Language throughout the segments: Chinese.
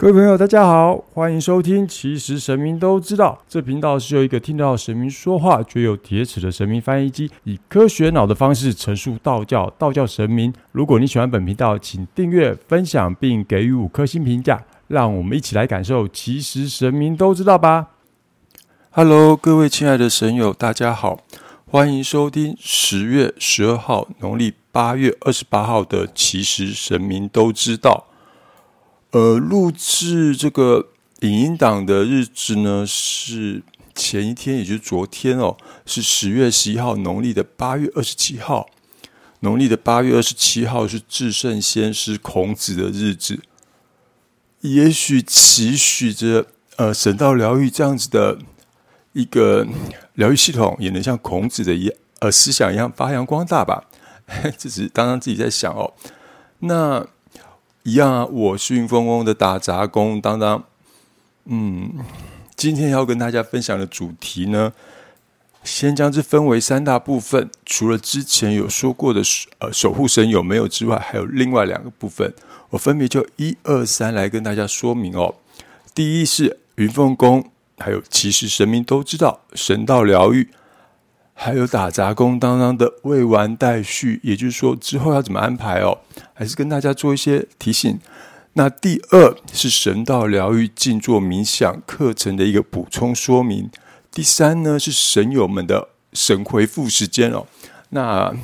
各位朋友，大家好，欢迎收听。其实神明都知道，这频道是由一个听到神明说话却有铁齿的神明翻译机，以科学脑的方式陈述道教、道教神明。如果你喜欢本频道，请订阅、分享并给予五颗星评价，让我们一起来感受。其实神明都知道吧。Hello，各位亲爱的神友，大家好，欢迎收听十月十二号，农历八月二十八号的《其实神明都知道》。呃，录制这个影音档的日子呢是前一天，也就是昨天哦，是十月十一号，农历的八月二十七号。农历的八月二十七号是至圣先师孔子的日子。也许期许着呃神道疗愈这样子的一个疗愈系统，也能像孔子的一呃思想一样发扬光大吧。这是当当自己在想哦，那。一样啊，我是云峰宫的打杂工当当。嗯，今天要跟大家分享的主题呢，先将之分为三大部分。除了之前有说过的呃守护神有没有之外，还有另外两个部分，我分别就一二三来跟大家说明哦。第一是云凤宫，还有其实神明都知道神道疗愈。还有打杂工当当的未完待续，也就是说之后要怎么安排哦？还是跟大家做一些提醒。那第二是神道疗愈静坐冥想课程的一个补充说明。第三呢是神友们的神回复时间哦。那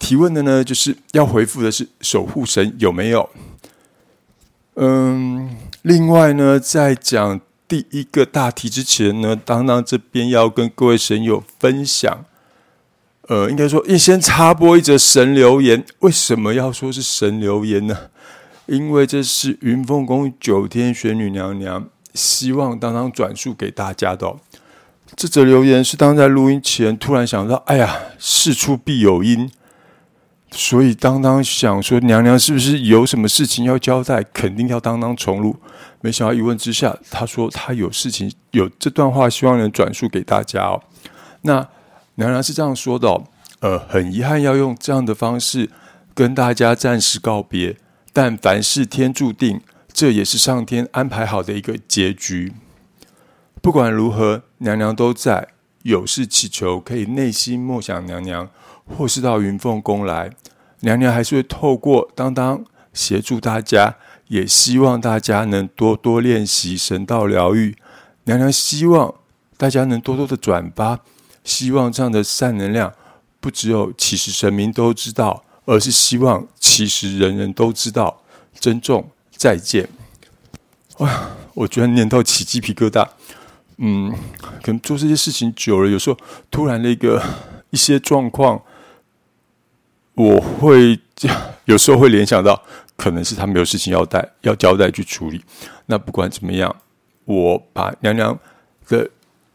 提问的呢，就是要回复的是守护神有没有？嗯，另外呢，在讲。第一个大题之前呢，当当这边要跟各位神友分享，呃，应该说，先插播一则神留言。为什么要说是神留言呢？因为这是云凤宫九天玄女娘娘希望当当转述给大家的。这则留言是当在录音前突然想到，哎呀，事出必有因。所以当当想说娘娘是不是有什么事情要交代，肯定要当当重录。没想到一问之下，他说他有事情，有这段话希望能转述给大家哦。那娘娘是这样说的，呃，很遗憾要用这样的方式跟大家暂时告别，但凡事天注定，这也是上天安排好的一个结局。不管如何，娘娘都在，有事祈求可以内心默想娘娘。或是到云凤宫来，娘娘还是会透过当当协助大家，也希望大家能多多练习神道疗愈。娘娘希望大家能多多的转发，希望这样的善能量不只有其实神明都知道，而是希望其实人人都知道。珍重，再见。哇，我居然念到起鸡皮疙瘩。嗯，可能做这些事情久了，有时候突然的一个一些状况。我会有时候会联想到，可能是他没有事情要带要交代去处理。那不管怎么样，我把娘娘的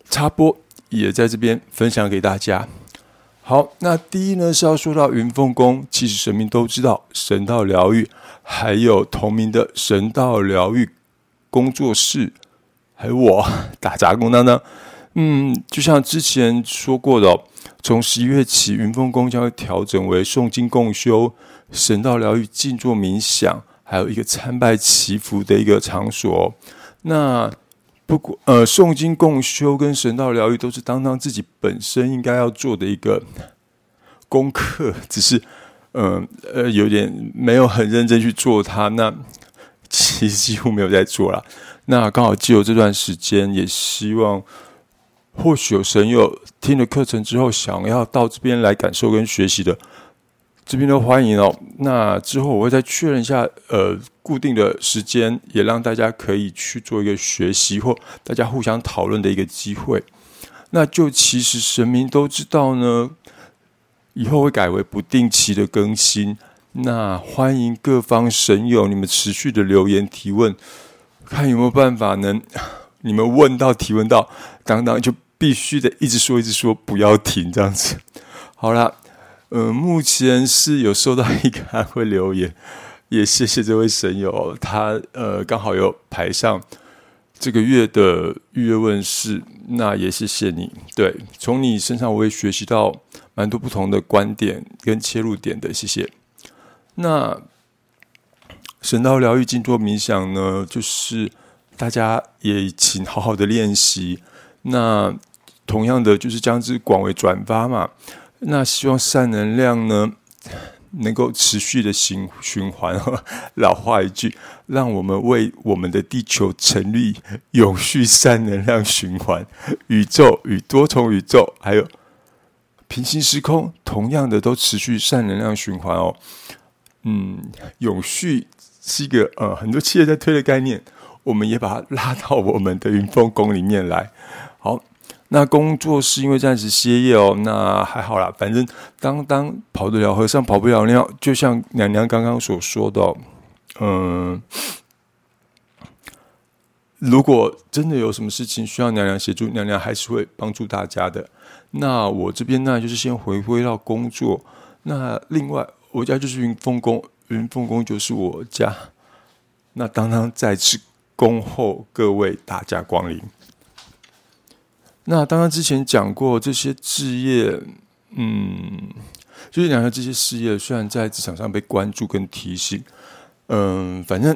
插播也在这边分享给大家。好，那第一呢是要说到云凤宫，其实神明都知道神道疗愈，还有同名的神道疗愈工作室，还有我 打杂工当当。嗯，就像之前说过的。从十一月起，云峰宫将会调整为诵经共修、神道疗愈、静坐冥想，还有一个参拜祈福的一个场所。那不过，呃，诵经共修跟神道疗愈都是当当自己本身应该要做的一个功课，只是，嗯 呃，有点没有很认真去做它。那其实几乎没有在做了。那刚好借由这段时间，也希望。或许有神友听了课程之后，想要到这边来感受跟学习的，这边都欢迎哦。那之后我会再确认一下，呃，固定的时间，也让大家可以去做一个学习或大家互相讨论的一个机会。那就其实神明都知道呢，以后会改为不定期的更新。那欢迎各方神友，你们持续的留言提问，看有没有办法能你们问到提问到，当当就。必须得一直说，一直说，不要停，这样子。好了，呃，目前是有收到一个安慰留言，也谢谢这位神友，他呃刚好有排上这个月的预约问世，那也谢谢你。对，从你身上我也学习到蛮多不同的观点跟切入点的，谢谢。那神道疗愈、静坐冥想呢，就是大家也请好好的练习。那同样的，就是将之广为转发嘛。那希望善能量呢，能够持续的循循环。老话一句，让我们为我们的地球成立永续善能量循环。宇宙与多重宇宙，还有平行时空，同样的都持续善能量循环哦。嗯，永续是一个呃很多企业在推的概念，我们也把它拉到我们的云峰宫里面来。那工作是因为暂时歇业哦，那还好啦，反正当当跑得了和尚跑不了庙，就像娘娘刚刚所说的，嗯，如果真的有什么事情需要娘娘协助，娘娘还是会帮助大家的。那我这边呢，就是先回归到工作。那另外，我家就是云凤宫，云凤宫就是我家。那当当再次恭候各位大驾光临。那刚刚之前讲过，这些置业，嗯，就是两个这些事业，虽然在职场上被关注跟提醒，嗯，反正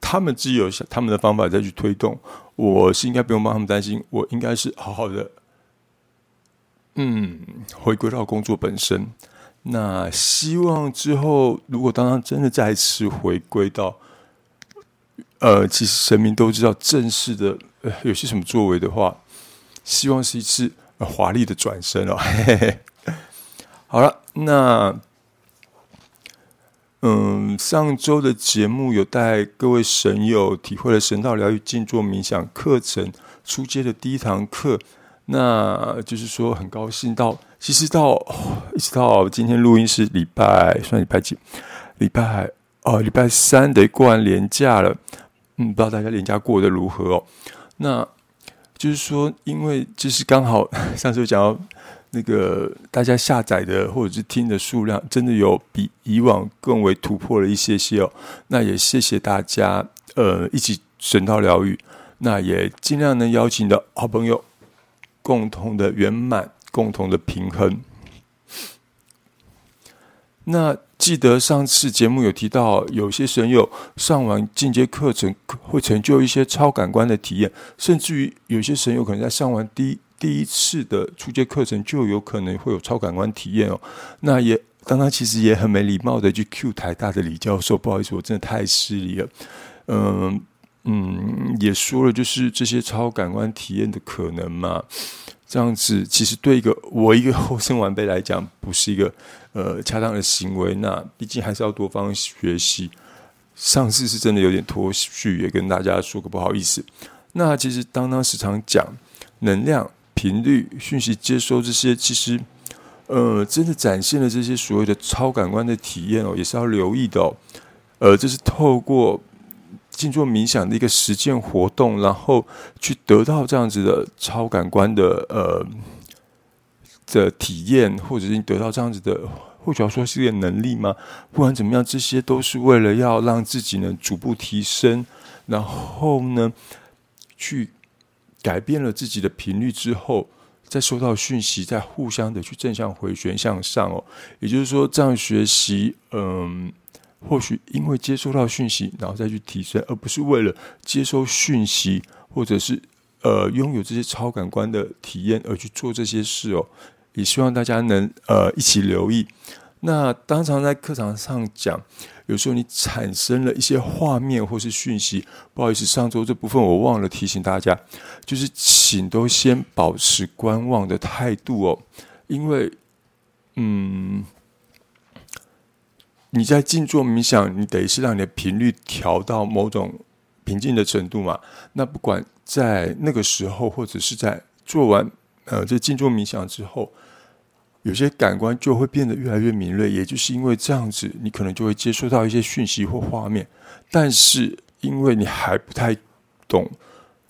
他们自己有他们的方法再去推动，我是应该不用帮他们担心，我应该是好好的，嗯，回归到工作本身。那希望之后，如果当他真的再次回归到，呃，其实神明都知道正式的呃有些什么作为的话。希望是一次华丽的转身哦。好了，那嗯，上周的节目有带各位神友体会了神道疗愈静坐冥想课程初阶的第一堂课。那就是说，很高兴到，其实到一直到今天录音是礼拜，算礼拜几？礼拜哦，礼拜三得过完年假了。嗯，不知道大家年假过得如何哦？那。就是说，因为就是刚好 上次讲到那个大家下载的或者是听的数量，真的有比以往更为突破了一些些哦。那也谢谢大家，呃，一起神道疗愈。那也尽量能邀请的好朋友，共同的圆满，共同的平衡。那。记得上次节目有提到，有些神友上完进阶课程会成就一些超感官的体验，甚至于有些神友可能在上完第第一次的初阶课程就有可能会有超感官体验哦。那也刚刚其实也很没礼貌的去 Q 台大的李教授，不好意思，我真的太失礼了。嗯嗯，也说了就是这些超感官体验的可能嘛。这样子其实对一个我一个后生晚辈来讲，不是一个呃恰当的行为。那毕竟还是要多方学习。上次是真的有点脱序，也跟大家说个不好意思。那其实当当时常讲能量、频率、讯息接收这些，其实呃真的展现了这些所谓的超感官的体验哦，也是要留意的哦。呃，这是透过。静坐冥想的一个实践活动，然后去得到这样子的超感官的呃的体验，或者是你得到这样子的，或者说是一个能力吗？不管怎么样，这些都是为了要让自己呢逐步提升，然后呢去改变了自己的频率之后，再收到讯息，再互相的去正向回旋向上哦。也就是说，这样学习，嗯。或许因为接收到讯息，然后再去提升，而不是为了接收讯息，或者是呃拥有这些超感官的体验而去做这些事哦。也希望大家能呃一起留意。那当常在课堂上讲，有时候你产生了一些画面或是讯息，不好意思，上周这部分我忘了提醒大家，就是请都先保持观望的态度哦，因为嗯。你在静坐冥想，你等于是让你的频率调到某种平静的程度嘛？那不管在那个时候，或者是在做完呃这静坐冥想之后，有些感官就会变得越来越敏锐。也就是因为这样子，你可能就会接收到一些讯息或画面，但是因为你还不太懂。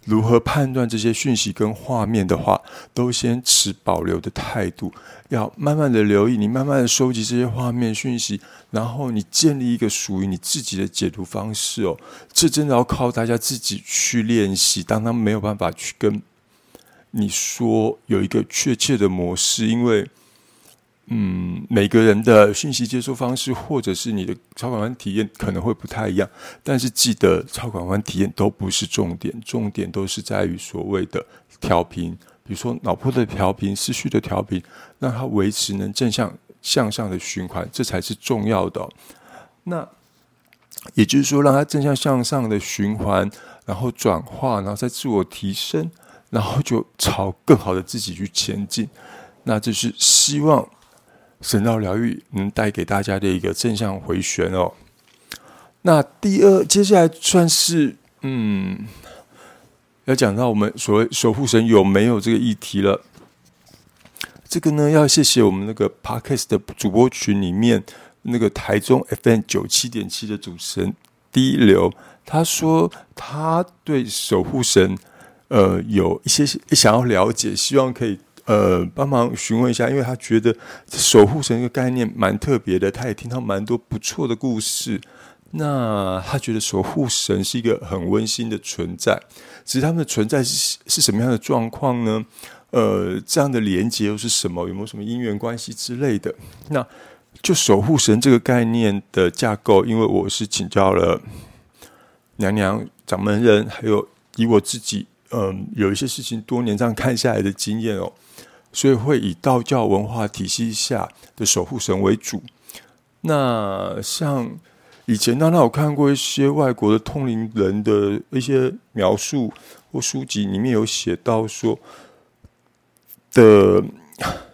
如何判断这些讯息跟画面的话，都先持保留的态度，要慢慢的留意，你慢慢的收集这些画面讯息，然后你建立一个属于你自己的解读方式哦。这真的要靠大家自己去练习。当他没有办法去跟你说有一个确切的模式，因为嗯，每个人的讯息接收方式，或者是你的超感官体验可能会不太一样，但是记得超感官体验都不是重点，重点都是在于所谓的调频，比如说脑波的调频、思绪的调频，让它维持能正向向上的循环，这才是重要的。那也就是说，让它正向向上的循环，然后转化，然后再自我提升，然后就朝更好的自己去前进。那这是希望。神道疗愈能带给大家的一个正向回旋哦。那第二，接下来算是嗯，要讲到我们所谓守护神有没有这个议题了。这个呢，要谢谢我们那个 Podcast 的主播群里面那个台中 FM 九七点七的主持人第一流，他说他对守护神呃有一些想要了解，希望可以。呃，帮忙询问一下，因为他觉得守护神这个概念蛮特别的，他也听到蛮多不错的故事。那他觉得守护神是一个很温馨的存在，只是他们的存在是是什么样的状况呢？呃，这样的连接又是什么？有没有什么因缘关系之类的？那就守护神这个概念的架构，因为我是请教了娘娘、掌门人，还有以我自己，嗯，有一些事情多年这样看下来的经验哦。所以会以道教文化体系下的守护神为主。那像以前，当然我看过一些外国的通灵人的一些描述或书籍，里面有写到说的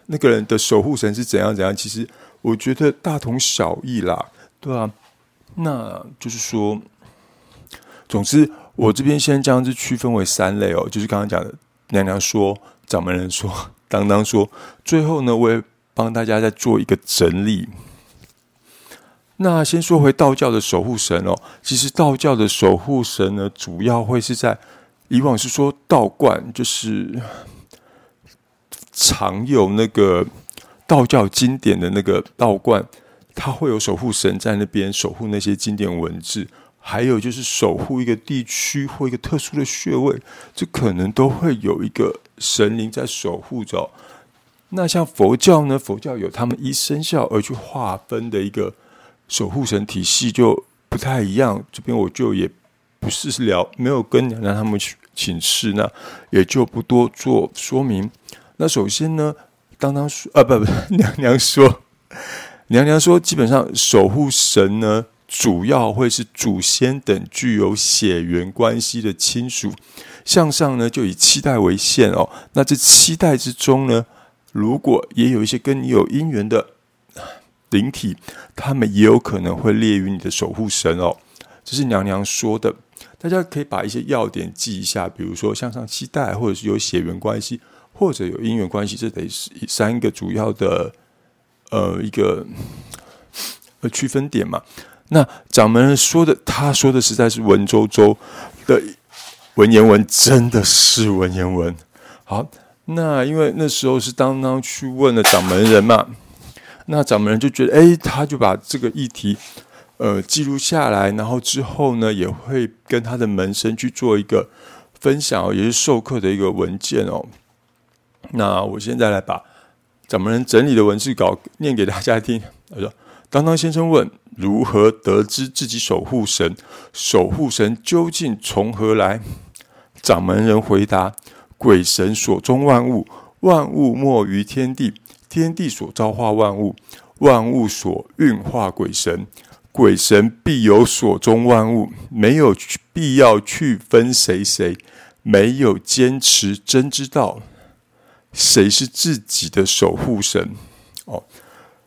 那个人的守护神是怎样怎样。其实我觉得大同小异啦，对啊。那就是说，总之我这边先将之区分为三类哦，就是刚刚讲的娘娘说、掌门人说。当当说，最后呢，我也帮大家再做一个整理。那先说回道教的守护神哦，其实道教的守护神呢，主要会是在以往是说道观，就是常有那个道教经典的那个道观，它会有守护神在那边守护那些经典文字。还有就是守护一个地区或一个特殊的穴位，这可能都会有一个神灵在守护着。那像佛教呢？佛教有他们依生肖而去划分的一个守护神体系，就不太一样。这边我就也不是聊，没有跟娘娘他们去请示，那也就不多做说明。那首先呢，当当说啊，不不，娘娘说，娘娘说，基本上守护神呢。主要会是祖先等具有血缘关系的亲属，向上呢就以七代为限哦。那这七代之中呢，如果也有一些跟你有姻缘的灵体，他们也有可能会列于你的守护神哦。这是娘娘说的，大家可以把一些要点记一下，比如说向上七代，或者是有血缘关系，或者有姻缘关系，这得是三个主要的呃一个呃区分点嘛。那掌门人说的，他说的实在是文绉绉的文言文，真的是文言文。好，那因为那时候是当当去问了掌门人嘛，那掌门人就觉得，哎，他就把这个议题呃记录下来，然后之后呢，也会跟他的门生去做一个分享，也是授课的一个文件哦。那我现在来把掌门人整理的文字稿念给大家听。他说：“当当先生问。”如何得知自己守护神？守护神究竟从何来？掌门人回答：鬼神所中万物，万物莫于天地，天地所造化万物，万物所运化鬼神。鬼神必有所中万物，没有必要去分谁谁，没有坚持真知道，谁是自己的守护神？哦，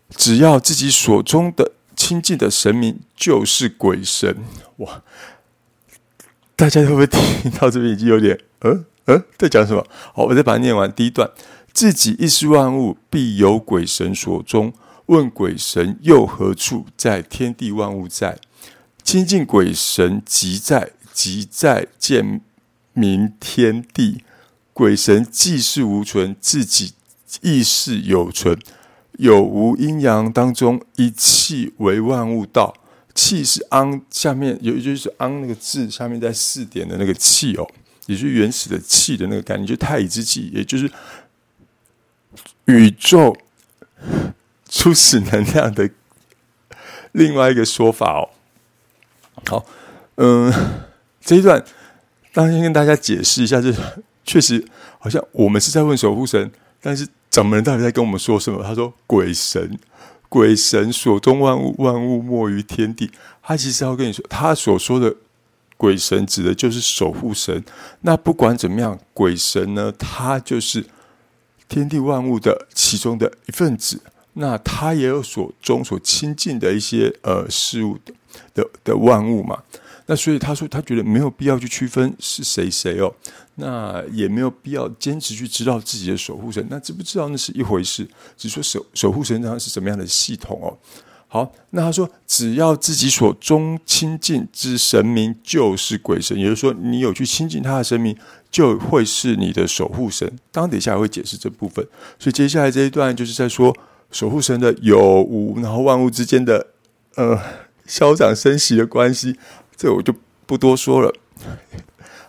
只要自己所中的。亲近的神明就是鬼神哇！大家会不会听到这边已经有点呃呃在讲什么？好，我再把它念完。第一段：自己亦是万物，必有鬼神所终。问鬼神又何处？在天地万物在。亲近鬼神即在即在见明天地。鬼神既是无存，自己亦是有存。有无阴阳当中，一气为万物道。气是安，下面有一句是安那个字，下面在四点的那个气哦，也是原始的气的那个概念，就太乙之气，也就是宇宙初始能量的另外一个说法哦。好，嗯，这一段当先跟大家解释一下，就是确实好像我们是在问守护神，但是掌门人到底在跟我们说什么？他说：“鬼神，鬼神所中万物，万物莫于天地。”他其实要跟你说，他所说的鬼神指的就是守护神。那不管怎么样，鬼神呢，他就是天地万物的其中的一份子。那他也有所中所亲近的一些呃事物的的的万物嘛。那所以他说，他觉得没有必要去区分是谁谁哦，那也没有必要坚持去知道自己的守护神。那知不知道那是一回事，只说守守护神他是什么样的系统哦。好，那他说，只要自己所中亲近之神明就是鬼神，也就是说，你有去亲近他的神明，就会是你的守护神。当底下会解释这部分，所以接下来这一段就是在说守护神的有无，然后万物之间的呃消长生息的关系，这我就不多说了。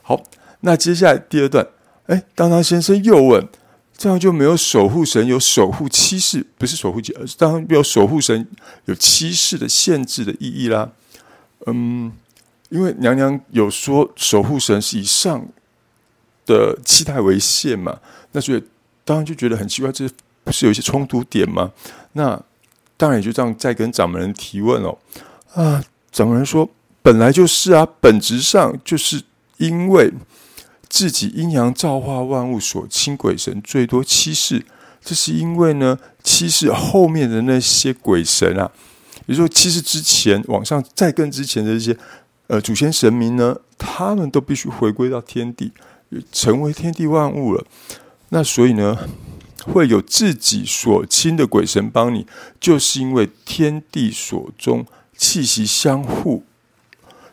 好，那接下来第二段，哎，当当先生又问。这样就没有守护神有守护七世，不是守护而是当然有守护神有七世的限制的意义啦。嗯，因为娘娘有说守护神是以上的期待为限嘛，那所以当然就觉得很奇怪，这不是有一些冲突点吗？那当然也就这样再跟掌门人提问哦。啊，掌门人说本来就是啊，本质上就是因为。自己阴阳造化万物所亲鬼神最多七世，这是因为呢，七世后面的那些鬼神啊，比如说七世之前往上再更之前的这些呃祖先神明呢，他们都必须回归到天地，成为天地万物了。那所以呢，会有自己所亲的鬼神帮你，就是因为天地所中气息相互。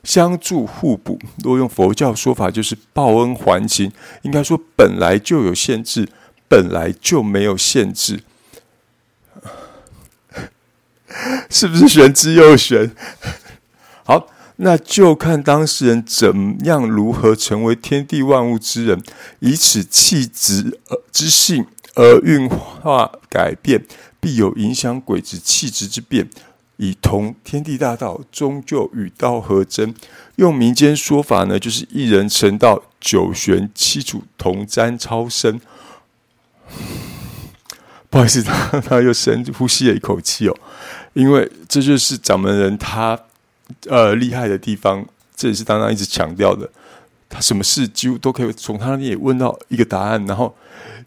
相助互补，若用佛教说法，就是报恩还情。应该说，本来就有限制，本来就没有限制，是不是玄之又玄？好，那就看当事人怎样如何成为天地万物之人，以此气质而之性而运化改变，必有影响鬼之气质之变。以同天地大道，终究与道合真。用民间说法呢，就是一人成道，九玄七祖同瞻超生。不好意思，他他又深呼吸了一口气哦，因为这就是掌门人他呃厉害的地方，这也是当当一直强调的。他什么事几乎都可以从他那边问到一个答案，然后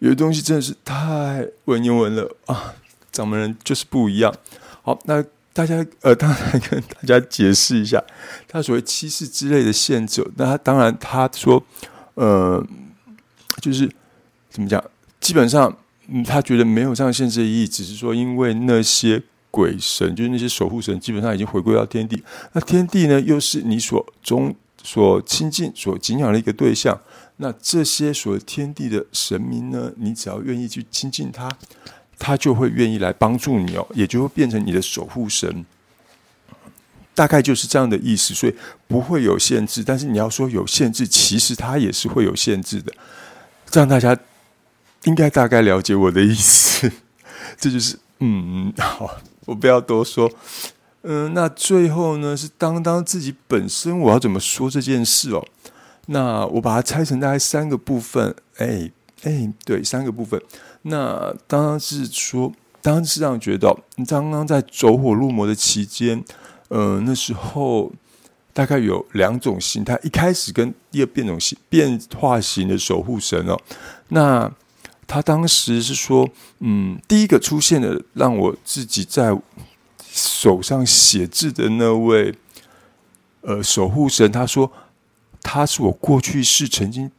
有的东西真的是太文言文了啊！掌门人就是不一样。好，那。大家呃，当然跟大家解释一下，他所谓七世之类的限制。那他当然他说，呃，就是怎么讲？基本上，嗯，他觉得没有这样限制的意义，只是说，因为那些鬼神，就是那些守护神，基本上已经回归到天地。那天地呢，又是你所中所亲近、所敬仰的一个对象。那这些所谓天地的神明呢，你只要愿意去亲近他。他就会愿意来帮助你哦，也就会变成你的守护神，大概就是这样的意思。所以不会有限制，但是你要说有限制，其实它也是会有限制的。这样大家应该大概了解我的意思。这就是嗯，好，我不要多说。嗯，那最后呢，是当当自己本身，我要怎么说这件事哦？那我把它拆成大概三个部分。哎哎，对，三个部分。那当然是说，当然是这样觉得。你刚刚在走火入魔的期间，呃，那时候大概有两种形态。一开始跟第二变种型变化型的守护神哦，那他当时是说，嗯，第一个出现的让我自己在手上写字的那位，呃，守护神，他说他是我过去是曾经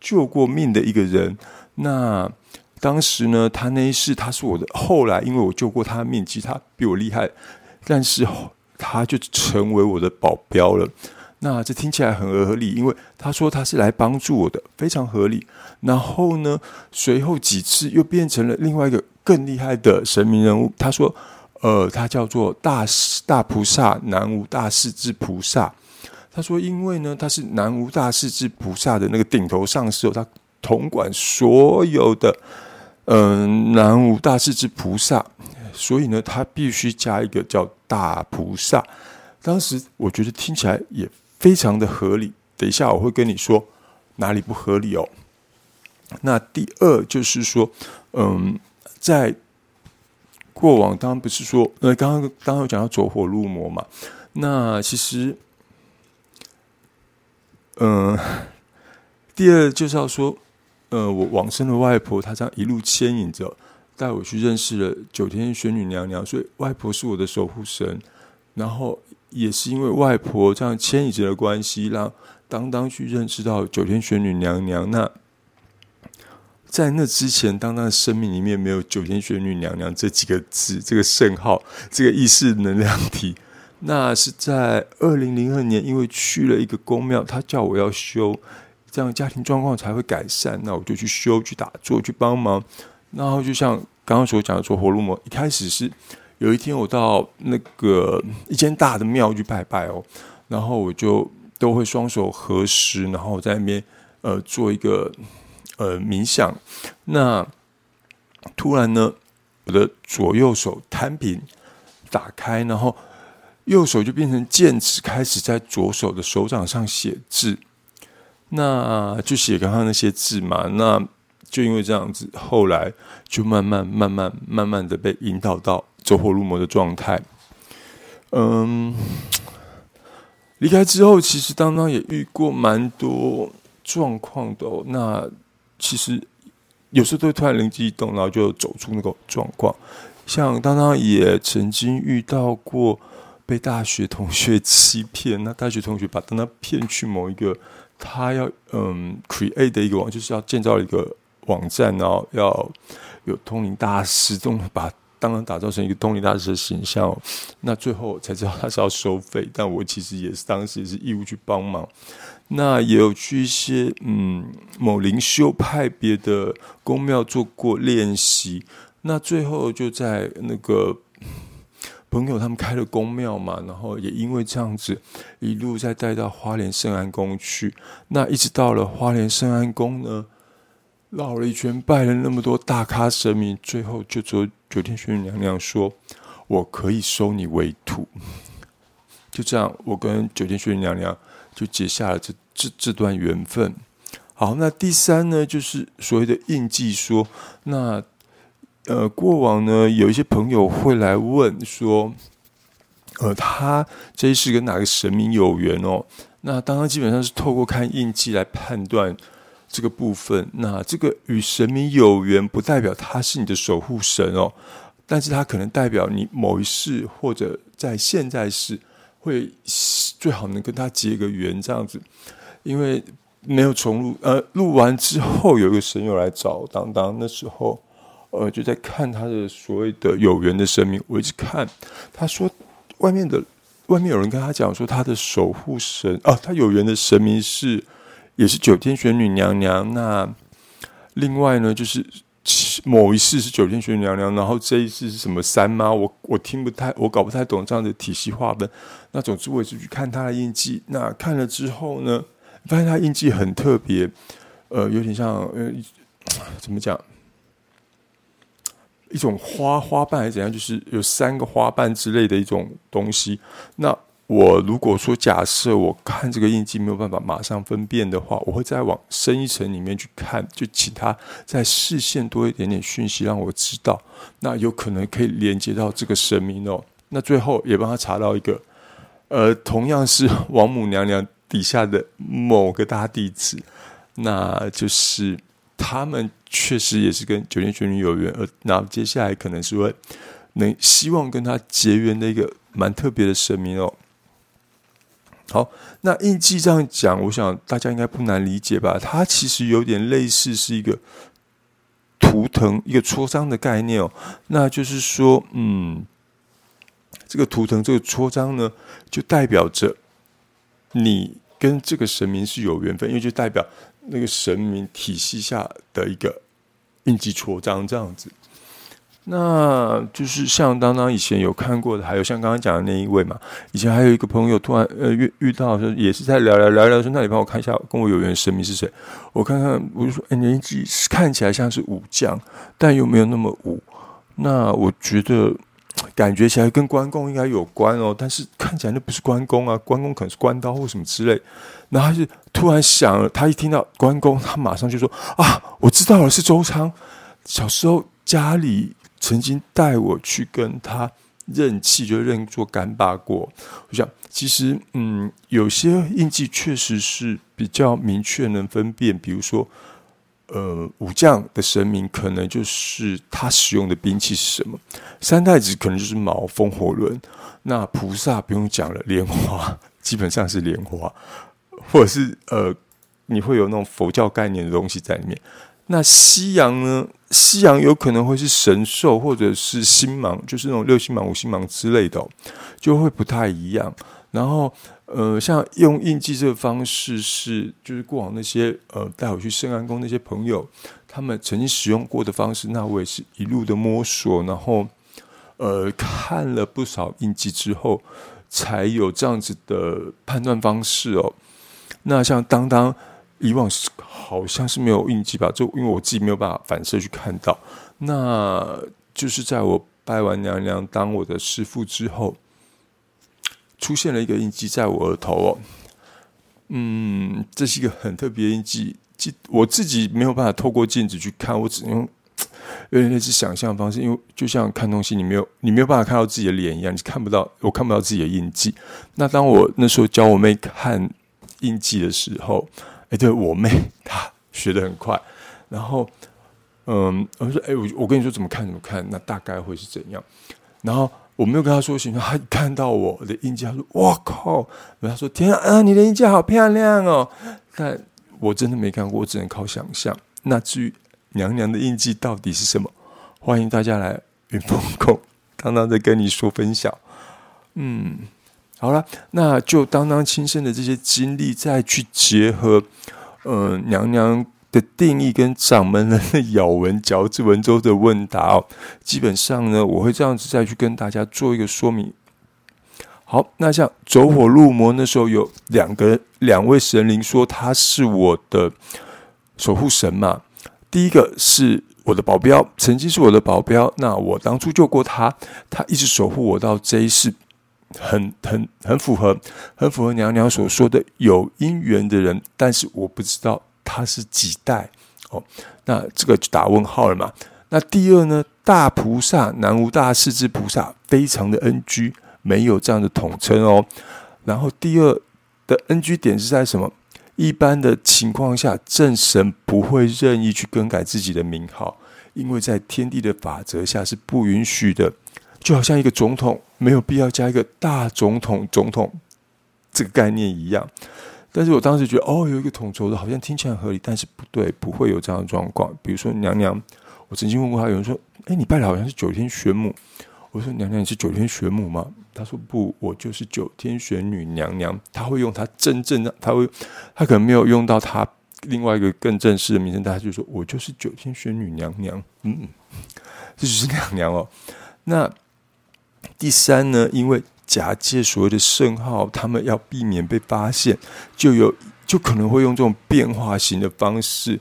救过命的一个人，那。当时呢，他那一世他是我的，后来因为我救过他的命，其实他比我厉害，但是他就成为我的保镖了。那这听起来很合理，因为他说他是来帮助我的，非常合理。然后呢，随后几次又变成了另外一个更厉害的神明人物。他说，呃，他叫做大大菩萨南无大势至菩萨。他说，因为呢，他是南无大势至菩萨的那个顶头上司，他统管所有的。嗯，南无大势至菩萨，所以呢，他必须加一个叫大菩萨。当时我觉得听起来也非常的合理。等一下我会跟你说哪里不合理哦。那第二就是说，嗯，在过往当然不是说，呃，刚刚刚刚有讲到走火入魔嘛。那其实，嗯，第二就是要说，呃，我往生的外婆她这样一路牵引着，带我去认识了九天玄女娘娘，所以外婆是我的守护神。然后也是因为外婆这样牵引着的关系，让当当去认识到九天玄女娘娘。那在那之前，当当的生命里面没有九天玄女娘娘这几个字，这个圣号，这个意识能量体。那是在二零零二年，因为去了一个公庙，他叫我要修，这样家庭状况才会改善。那我就去修，去打坐，去帮忙。然后就像刚刚所讲的，做活路魔，一开始是有一天我到那个一间大的庙去拜拜哦，然后我就都会双手合十，然后在那边呃做一个呃冥想。那突然呢，我的左右手摊平打开，然后。右手就变成剑指，开始在左手的手掌上写字，那就写刚刚那些字嘛。那就因为这样子，后来就慢慢、慢慢、慢慢的被引导到走火入魔的状态。嗯，离开之后，其实当当也遇过蛮多状况的。那其实有时候都会突然灵机一动，然后就走出那个状况。像当当也曾经遇到过。被大学同学欺骗，那大学同学把他骗去某一个他要嗯 create 的一个网，就是要建造一个网站，然后要有通灵大师，这种把当然打造成一个通灵大师的形象。那最后才知道他是要收费，但我其实也是当时也是义务去帮忙。那也有去一些嗯某灵修派别的宫庙做过练习，那最后就在那个。朋友他们开了公庙嘛，然后也因为这样子，一路再带到花莲圣安宫去。那一直到了花莲圣安宫呢，绕了一圈，拜了那么多大咖神明，最后就只有九天玄女娘娘说：“我可以收你为徒。”就这样，我跟九天玄女娘娘就结下了这这这段缘分。好，那第三呢，就是所谓的印记说，那。呃，过往呢，有一些朋友会来问说，呃，他这一世跟哪个神明有缘哦？那当然基本上是透过看印记来判断这个部分。那这个与神明有缘，不代表他是你的守护神哦，但是他可能代表你某一世或者在现在世会最好能跟他结个缘这样子。因为没有重录，呃，录完之后有一个神友来找当当，那时候。呃，就在看他的所谓的有缘的神明，我一直看。他说，外面的外面有人跟他讲说，他的守护神啊，他有缘的神明是也是九天玄女娘娘。那另外呢，就是某一世是九天玄女娘娘，然后这一世是什么三妈？我我听不太，我搞不太懂这样的体系划分。那总之，我也是去看他的印记。那看了之后呢，发现他印记很特别，呃，有点像呃，怎么讲？一种花花瓣还是怎样？就是有三个花瓣之类的一种东西。那我如果说假设我看这个印记没有办法马上分辨的话，我会再往深一层里面去看，就请他在视线多一点点讯息，让我知道。那有可能可以连接到这个神明哦。那最后也帮他查到一个，呃，同样是王母娘娘底下的某个大弟子，那就是他们。确实也是跟九天玄女有缘，而那接下来可能是会能希望跟他结缘的一个蛮特别的神明哦。好，那印记这样讲，我想大家应该不难理解吧？它其实有点类似是一个图腾、一个戳章的概念哦。那就是说，嗯，这个图腾、这个戳章呢，就代表着你跟这个神明是有缘分，因为就代表。那个神明体系下的一个印记戳章这样子，那就是像当当以前有看过的，还有像刚刚讲的那一位嘛。以前还有一个朋友突然呃遇遇到说，也是在聊聊聊聊说，那你帮我看一下跟我有缘神明是谁？我看看，我就说，哎，年纪看起来像是武将，但又没有那么武。那我觉得感觉起来跟关公应该有关哦，但是看起来那不是关公啊，关公可能是关刀或什么之类。然后他就突然想了，他一听到关公，他马上就说：“啊，我知道了，是周仓。小时候家里曾经带我去跟他认气，就认做干爸过。我想，其实嗯，有些印记确实是比较明确能分辨，比如说。”呃，武将的神明可能就是他使用的兵器是什么？三太子可能就是矛、风、火轮。那菩萨不用讲了，莲花 基本上是莲花，或者是呃，你会有那种佛教概念的东西在里面。那西洋呢？西洋有可能会是神兽，或者是星芒，就是那种六星芒、五星芒之类的，就会不太一样。然后。呃，像用印记这个方式是，就是过往那些呃带我去圣安宫那些朋友，他们曾经使用过的方式，那我也是一路的摸索，然后呃看了不少印记之后，才有这样子的判断方式哦。那像当当以往是好像是没有印记吧，就因为我自己没有办法反射去看到，那就是在我拜完娘娘当我的师傅之后。出现了一个印记在我额头哦，嗯，这是一个很特别印记，记我自己没有办法透过镜子去看，我只能用有点类似想象方式，因为就像看东西，你没有你没有办法看到自己的脸一样，你看不到，我看不到自己的印记。那当我那时候教我妹看印记的时候，哎，对我妹她学的很快，然后嗯，我说哎，我我跟你说怎么看怎么看，那大概会是怎样，然后。我没有跟他说形状，他看到我的印记，他说：“哇靠！”他说：“天啊，你的印记好漂亮哦！”但我真的没看过，我只能靠想象。那至于娘娘的印记到底是什么，欢迎大家来云峰宫，当当在跟你说分享。嗯，好了，那就当当亲身的这些经历，再去结合，嗯，娘娘。的定义跟掌门人的咬文嚼字、文绉的问答哦，基本上呢，我会这样子再去跟大家做一个说明。好，那像走火入魔那时候有两个两位神灵说他是我的守护神嘛，第一个是我的保镖，曾经是我的保镖，那我当初救过他，他一直守护我到这一世，很很很符合，很符合娘娘所说的有姻缘的人，但是我不知道。他是几代哦？那这个就打问号了嘛？那第二呢？大菩萨南无大势至菩萨，非常的 NG，没有这样的统称哦。然后第二的 NG 点是在什么？一般的情况下，正神不会任意去更改自己的名号，因为在天地的法则下是不允许的。就好像一个总统没有必要加一个大总统总统这个概念一样。但是我当时觉得，哦，有一个统筹的，好像听起来合理，但是不对，不会有这样的状况。比如说娘娘，我曾经问过她，有人说，哎，你拜的好像是九天玄母。我说，娘娘你是九天玄母吗？她说不，我就是九天玄女娘娘。她会用她真正的，她会，她可能没有用到她另外一个更正式的名称，大家就说我就是九天玄女娘娘。嗯，这就是娘娘哦。那第三呢？因为假借所谓的圣号，他们要避免被发现，就有就可能会用这种变化型的方式，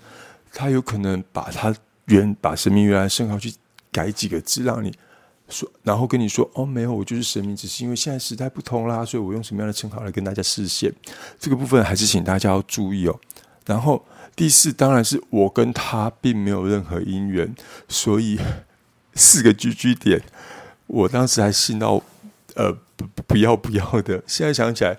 他有可能把他原把神明原来圣号去改几个字，让你说，然后跟你说哦，没有，我就是神明，只是因为现在时代不同啦，所以我用什么样的称号来跟大家示现。这个部分还是请大家要注意哦。然后第四，当然是我跟他并没有任何姻缘，所以四个居居点，我当时还信到呃。不不要不要的，现在想起来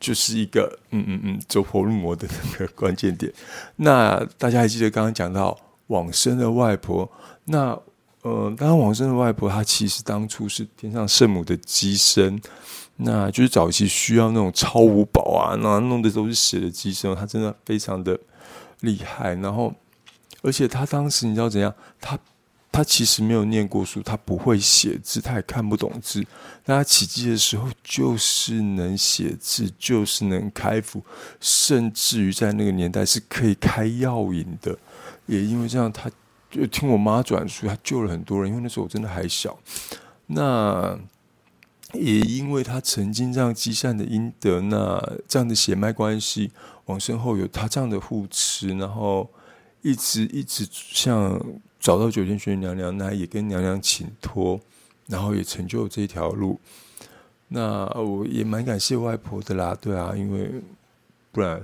就是一个嗯嗯嗯走火入魔的那个关键点。那大家还记得刚刚讲到往生的外婆？那呃，当然往生的外婆她其实当初是天上圣母的机身，那就是早期需要那种超五宝啊，那弄的都是血的机身，她真的非常的厉害。然后，而且她当时你知道怎样？她他其实没有念过书，他不会写字，他也看不懂字。但他起机的时候，就是能写字，就是能开符，甚至于在那个年代是可以开药引的。也因为这样，他就听我妈转述，他救了很多人。因为那时候我真的还小。那也因为他曾经这样积善的阴德，那这样的血脉关系，往身后有他这样的护持，然后一直一直像。找到九天玄娘娘，那也跟娘娘请托，然后也成就这条路。那我也蛮感谢外婆的啦，对啊，因为不然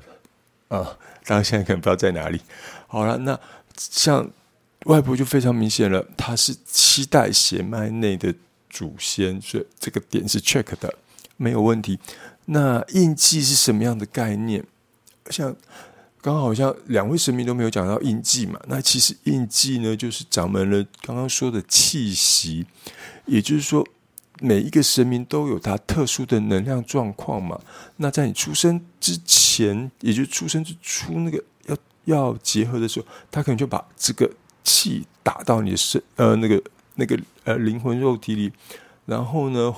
啊，当然现在可能不知道在哪里。好了，那像外婆就非常明显了，她是七代血脉内的祖先，所以这个点是 check 的，没有问题。那印记是什么样的概念？像刚好像两位神明都没有讲到印记嘛，那其实印记呢，就是掌门了刚刚说的气息，也就是说。每一个神明都有他特殊的能量状况嘛？那在你出生之前，也就是出生之初，那个要要结合的时候，他可能就把这个气打到你的身呃那个那个呃灵魂肉体里，然后呢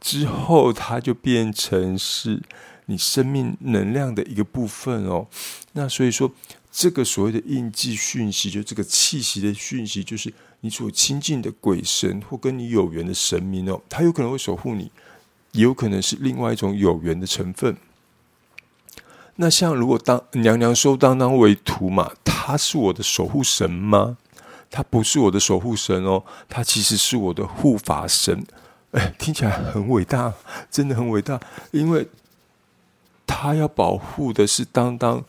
之后他就变成是你生命能量的一个部分哦。那所以说，这个所谓的印记讯息，就这个气息的讯息，就是。你所亲近的鬼神或跟你有缘的神明哦，他有可能会守护你，也有可能是另外一种有缘的成分。那像如果当娘娘收当当为徒嘛，他是我的守护神吗？他不是我的守护神哦，他其实是我的护法神。哎，听起来很伟大，真的很伟大，因为他要保护的是当当，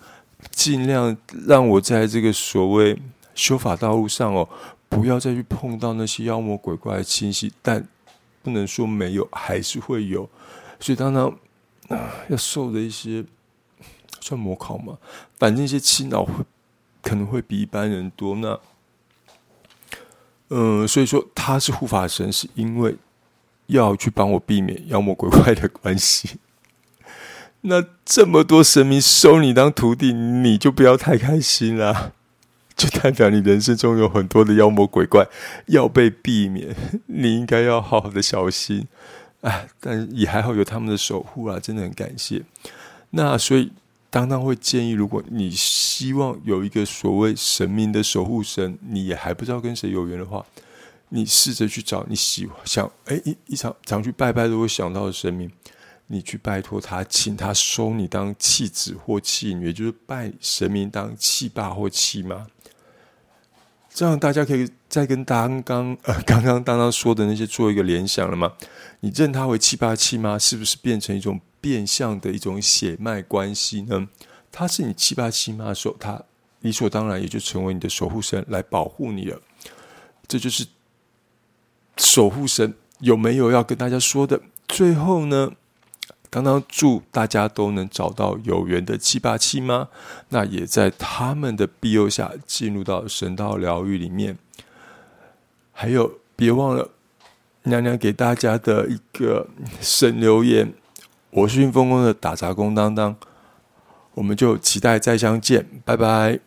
尽量让我在这个所谓修法道路上哦。不要再去碰到那些妖魔鬼怪的侵袭，但不能说没有，还是会有。所以当当，要受的一些算模考嘛，反正一些气恼会可能会比一般人多。那嗯，所以说他是护法神，是因为要去帮我避免妖魔鬼怪的关系。那这么多神明收你当徒弟，你就不要太开心啦。就代表你人生中有很多的妖魔鬼怪要被避免，你应该要好好的小心啊！但也还好有他们的守护啊，真的很感谢。那所以当当会建议，如果你希望有一个所谓神明的守护神，你也还不知道跟谁有缘的话，你试着去找你喜欢想哎一一场常去拜拜都会想到的神明，你去拜托他，请他收你当弃子或弃女，也就是拜神明当弃爸或弃妈。这样大家可以再跟刚刚呃刚刚刚刚说的那些做一个联想了吗？你认他为七八七妈？是不是变成一种变相的一种血脉关系呢？他是你七八七妈的时候，他理所当然也就成为你的守护神来保护你了。这就是守护神有没有要跟大家说的？最后呢？刚刚祝大家都能找到有缘的七八七吗？那也在他们的庇佑下进入到神道疗愈里面。还有，别忘了娘娘给大家的一个神留言。我是运风宫的打杂工当当，我们就期待再相见，拜拜。